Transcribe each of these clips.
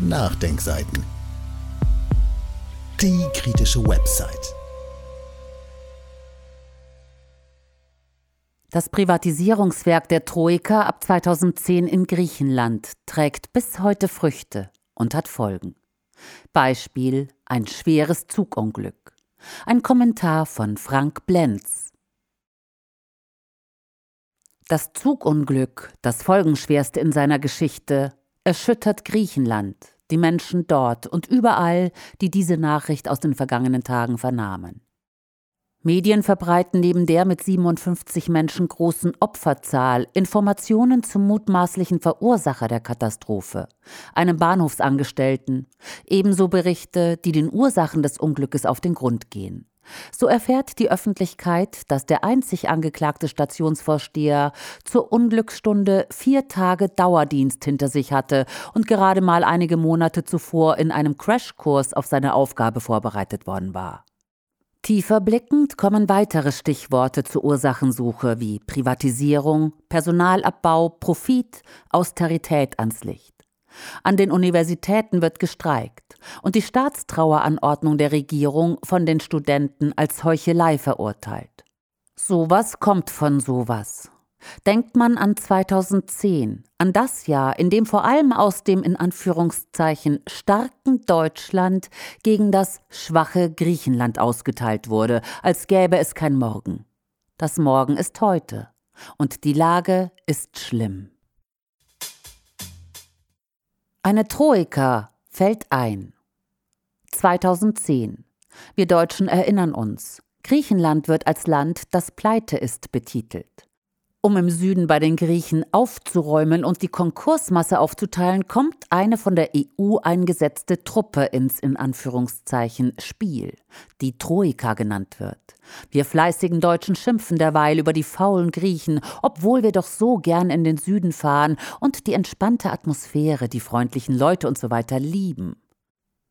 Nachdenkseiten. Die kritische Website. Das Privatisierungswerk der Troika ab 2010 in Griechenland trägt bis heute Früchte und hat Folgen. Beispiel ein schweres Zugunglück. Ein Kommentar von Frank Blenz. Das Zugunglück, das folgenschwerste in seiner Geschichte, erschüttert Griechenland, die Menschen dort und überall, die diese Nachricht aus den vergangenen Tagen vernahmen. Medien verbreiten neben der mit 57 Menschen großen Opferzahl Informationen zum mutmaßlichen Verursacher der Katastrophe, einem Bahnhofsangestellten, ebenso Berichte, die den Ursachen des Unglückes auf den Grund gehen. So erfährt die Öffentlichkeit, dass der einzig angeklagte Stationsvorsteher zur Unglücksstunde vier Tage Dauerdienst hinter sich hatte und gerade mal einige Monate zuvor in einem Crashkurs auf seine Aufgabe vorbereitet worden war. Tiefer blickend kommen weitere Stichworte zur Ursachensuche wie Privatisierung, Personalabbau, Profit, Austerität ans Licht. An den Universitäten wird gestreikt und die Staatstraueranordnung der Regierung von den Studenten als Heuchelei verurteilt. Sowas kommt von sowas. Denkt man an 2010, an das Jahr, in dem vor allem aus dem in Anführungszeichen starken Deutschland gegen das schwache Griechenland ausgeteilt wurde, als gäbe es kein Morgen. Das Morgen ist heute und die Lage ist schlimm. Eine Troika fällt ein. 2010. Wir Deutschen erinnern uns. Griechenland wird als Land, das pleite ist, betitelt. Um im Süden bei den Griechen aufzuräumen und die Konkursmasse aufzuteilen, kommt eine von der EU eingesetzte Truppe ins in Anführungszeichen Spiel, die Troika genannt wird. Wir fleißigen Deutschen schimpfen derweil über die faulen Griechen, obwohl wir doch so gern in den Süden fahren und die entspannte Atmosphäre, die freundlichen Leute und so weiter lieben.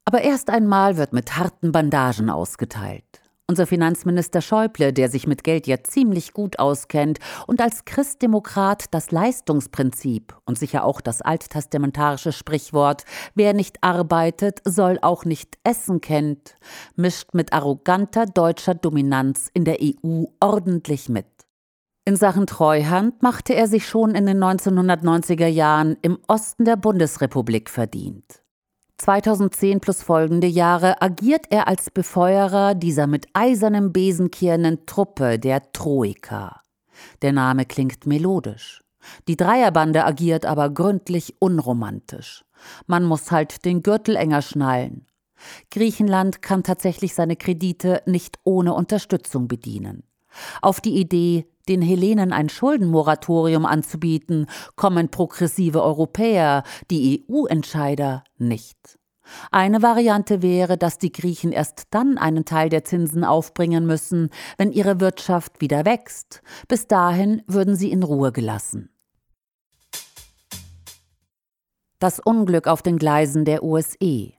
Aber erst einmal wird mit harten Bandagen ausgeteilt. Unser Finanzminister Schäuble, der sich mit Geld ja ziemlich gut auskennt und als Christdemokrat das Leistungsprinzip und sicher auch das alttestamentarische Sprichwort Wer nicht arbeitet, soll auch nicht essen kennt, mischt mit arroganter deutscher Dominanz in der EU ordentlich mit. In Sachen Treuhand machte er sich schon in den 1990er Jahren im Osten der Bundesrepublik verdient. 2010 plus folgende Jahre agiert er als Befeuerer dieser mit eisernem Besen kehrenden Truppe der Troika. Der Name klingt melodisch. Die Dreierbande agiert aber gründlich unromantisch. Man muss halt den Gürtel enger schnallen. Griechenland kann tatsächlich seine Kredite nicht ohne Unterstützung bedienen. Auf die Idee, den Hellenen ein Schuldenmoratorium anzubieten, kommen progressive Europäer, die EU-Entscheider, nicht. Eine Variante wäre, dass die Griechen erst dann einen Teil der Zinsen aufbringen müssen, wenn ihre Wirtschaft wieder wächst. Bis dahin würden sie in Ruhe gelassen. Das Unglück auf den Gleisen der USE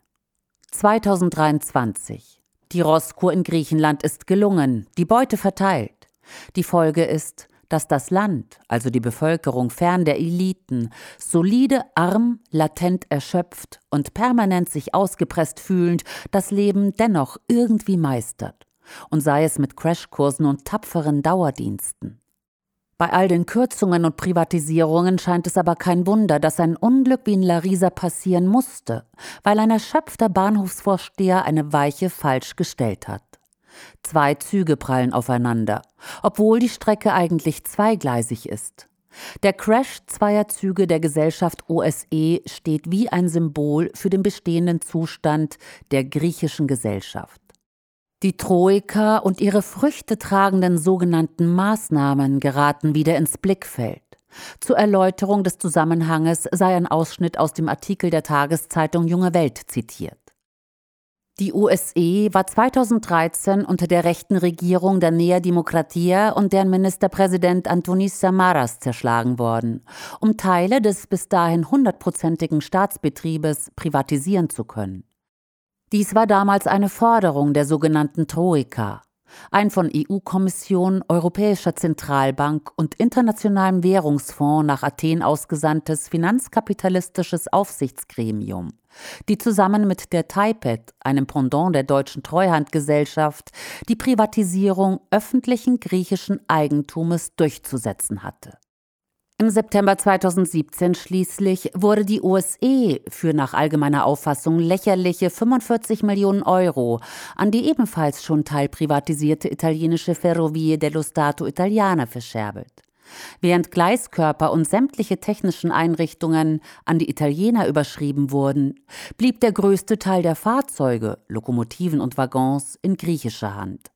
2023 Die Rosskur in Griechenland ist gelungen, die Beute verteilt. Die Folge ist, dass das Land, also die Bevölkerung fern der Eliten, solide, arm, latent erschöpft und permanent sich ausgepresst fühlend, das Leben dennoch irgendwie meistert. Und sei es mit Crashkursen und tapferen Dauerdiensten. Bei all den Kürzungen und Privatisierungen scheint es aber kein Wunder, dass ein Unglück wie in Larisa passieren musste, weil ein erschöpfter Bahnhofsvorsteher eine Weiche falsch gestellt hat. Zwei Züge prallen aufeinander, obwohl die Strecke eigentlich zweigleisig ist. Der Crash zweier Züge der Gesellschaft OSE steht wie ein Symbol für den bestehenden Zustand der griechischen Gesellschaft. Die Troika und ihre Früchte tragenden sogenannten Maßnahmen geraten wieder ins Blickfeld. Zur Erläuterung des Zusammenhanges sei ein Ausschnitt aus dem Artikel der Tageszeitung Junge Welt zitiert. Die USE war 2013 unter der rechten Regierung der Nea Demokratia und deren Ministerpräsident Antonis Samaras zerschlagen worden, um Teile des bis dahin hundertprozentigen Staatsbetriebes privatisieren zu können. Dies war damals eine Forderung der sogenannten Troika. Ein von EU-Kommission, Europäischer Zentralbank und Internationalem Währungsfonds nach Athen ausgesandtes finanzkapitalistisches Aufsichtsgremium, die zusammen mit der TAIPED, einem Pendant der deutschen Treuhandgesellschaft, die Privatisierung öffentlichen griechischen Eigentumes durchzusetzen hatte. Im September 2017 schließlich wurde die OSE für nach allgemeiner Auffassung lächerliche 45 Millionen Euro an die ebenfalls schon teilprivatisierte italienische Ferrovie dello Stato Italiana verscherbelt. Während Gleiskörper und sämtliche technischen Einrichtungen an die Italiener überschrieben wurden, blieb der größte Teil der Fahrzeuge, Lokomotiven und Waggons in griechischer Hand.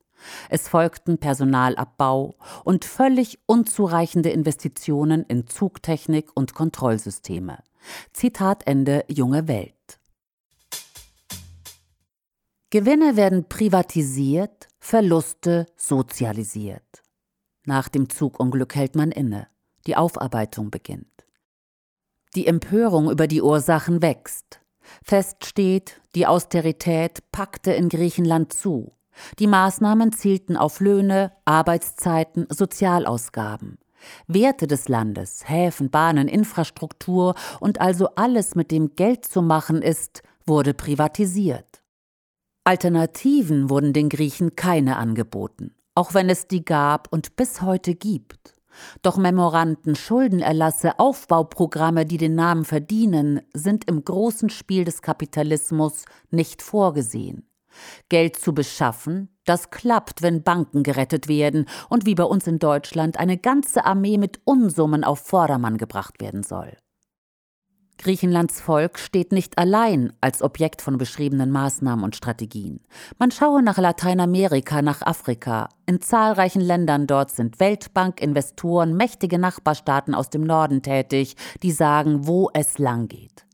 Es folgten Personalabbau und völlig unzureichende Investitionen in Zugtechnik und Kontrollsysteme. Zitat Ende Junge Welt. Gewinne werden privatisiert, Verluste sozialisiert. Nach dem Zugunglück hält man inne. Die Aufarbeitung beginnt. Die Empörung über die Ursachen wächst. Fest steht, die Austerität packte in Griechenland zu. Die Maßnahmen zielten auf Löhne, Arbeitszeiten, Sozialausgaben. Werte des Landes, Häfen, Bahnen, Infrastruktur und also alles, mit dem Geld zu machen ist, wurde privatisiert. Alternativen wurden den Griechen keine angeboten, auch wenn es die gab und bis heute gibt. Doch Memoranden, Schuldenerlasse, Aufbauprogramme, die den Namen verdienen, sind im großen Spiel des Kapitalismus nicht vorgesehen. Geld zu beschaffen, das klappt, wenn Banken gerettet werden und wie bei uns in Deutschland eine ganze Armee mit Unsummen auf Vordermann gebracht werden soll. Griechenlands Volk steht nicht allein als Objekt von beschriebenen Maßnahmen und Strategien. Man schaue nach Lateinamerika, nach Afrika. In zahlreichen Ländern dort sind Weltbank, Investoren, mächtige Nachbarstaaten aus dem Norden tätig, die sagen, wo es lang geht.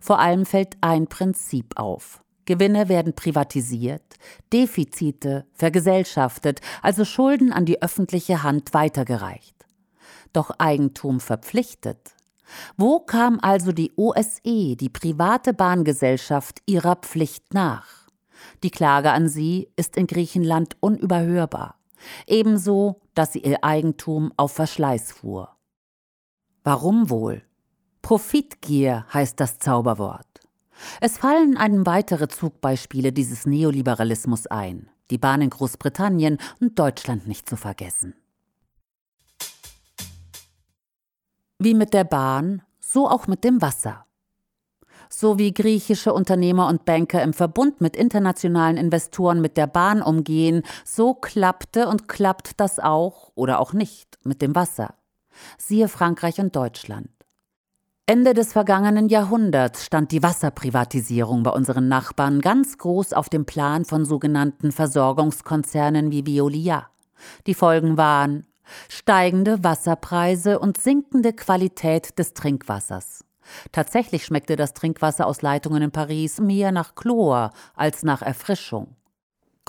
Vor allem fällt ein Prinzip auf. Gewinne werden privatisiert, Defizite vergesellschaftet, also Schulden an die öffentliche Hand weitergereicht. Doch Eigentum verpflichtet. Wo kam also die OSE, die private Bahngesellschaft, ihrer Pflicht nach? Die Klage an sie ist in Griechenland unüberhörbar. Ebenso, dass sie ihr Eigentum auf Verschleiß fuhr. Warum wohl? Profitgier heißt das Zauberwort. Es fallen einem weitere Zugbeispiele dieses Neoliberalismus ein, die Bahn in Großbritannien und Deutschland nicht zu vergessen. Wie mit der Bahn, so auch mit dem Wasser. So wie griechische Unternehmer und Banker im Verbund mit internationalen Investoren mit der Bahn umgehen, so klappte und klappt das auch oder auch nicht mit dem Wasser. Siehe Frankreich und Deutschland. Ende des vergangenen Jahrhunderts stand die Wasserprivatisierung bei unseren Nachbarn ganz groß auf dem Plan von sogenannten Versorgungskonzernen wie Veolia. Die Folgen waren steigende Wasserpreise und sinkende Qualität des Trinkwassers. Tatsächlich schmeckte das Trinkwasser aus Leitungen in Paris mehr nach Chlor als nach Erfrischung.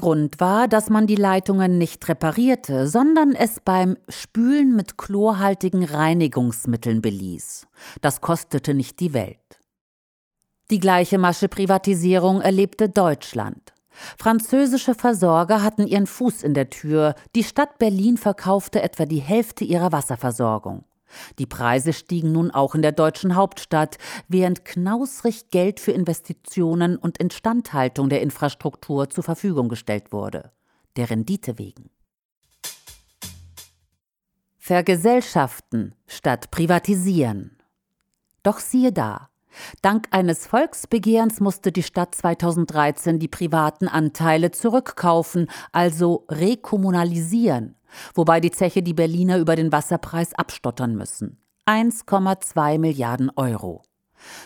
Grund war, dass man die Leitungen nicht reparierte, sondern es beim Spülen mit chlorhaltigen Reinigungsmitteln beließ. Das kostete nicht die Welt. Die gleiche Masche-Privatisierung erlebte Deutschland. Französische Versorger hatten ihren Fuß in der Tür, die Stadt Berlin verkaufte etwa die Hälfte ihrer Wasserversorgung. Die Preise stiegen nun auch in der deutschen Hauptstadt, während knausrig Geld für Investitionen und Instandhaltung der Infrastruktur zur Verfügung gestellt wurde, der Rendite wegen. Vergesellschaften statt privatisieren. Doch siehe da, Dank eines Volksbegehrens musste die Stadt 2013 die privaten Anteile zurückkaufen, also rekommunalisieren wobei die Zeche die Berliner über den Wasserpreis abstottern müssen. 1,2 Milliarden Euro.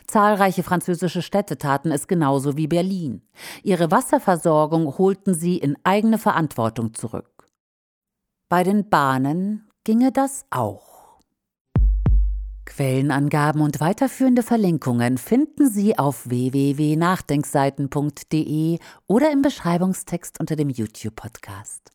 Zahlreiche französische Städte taten es genauso wie Berlin. Ihre Wasserversorgung holten sie in eigene Verantwortung zurück. Bei den Bahnen ginge das auch. Quellenangaben und weiterführende Verlinkungen finden Sie auf www.nachdenkseiten.de oder im Beschreibungstext unter dem YouTube-Podcast.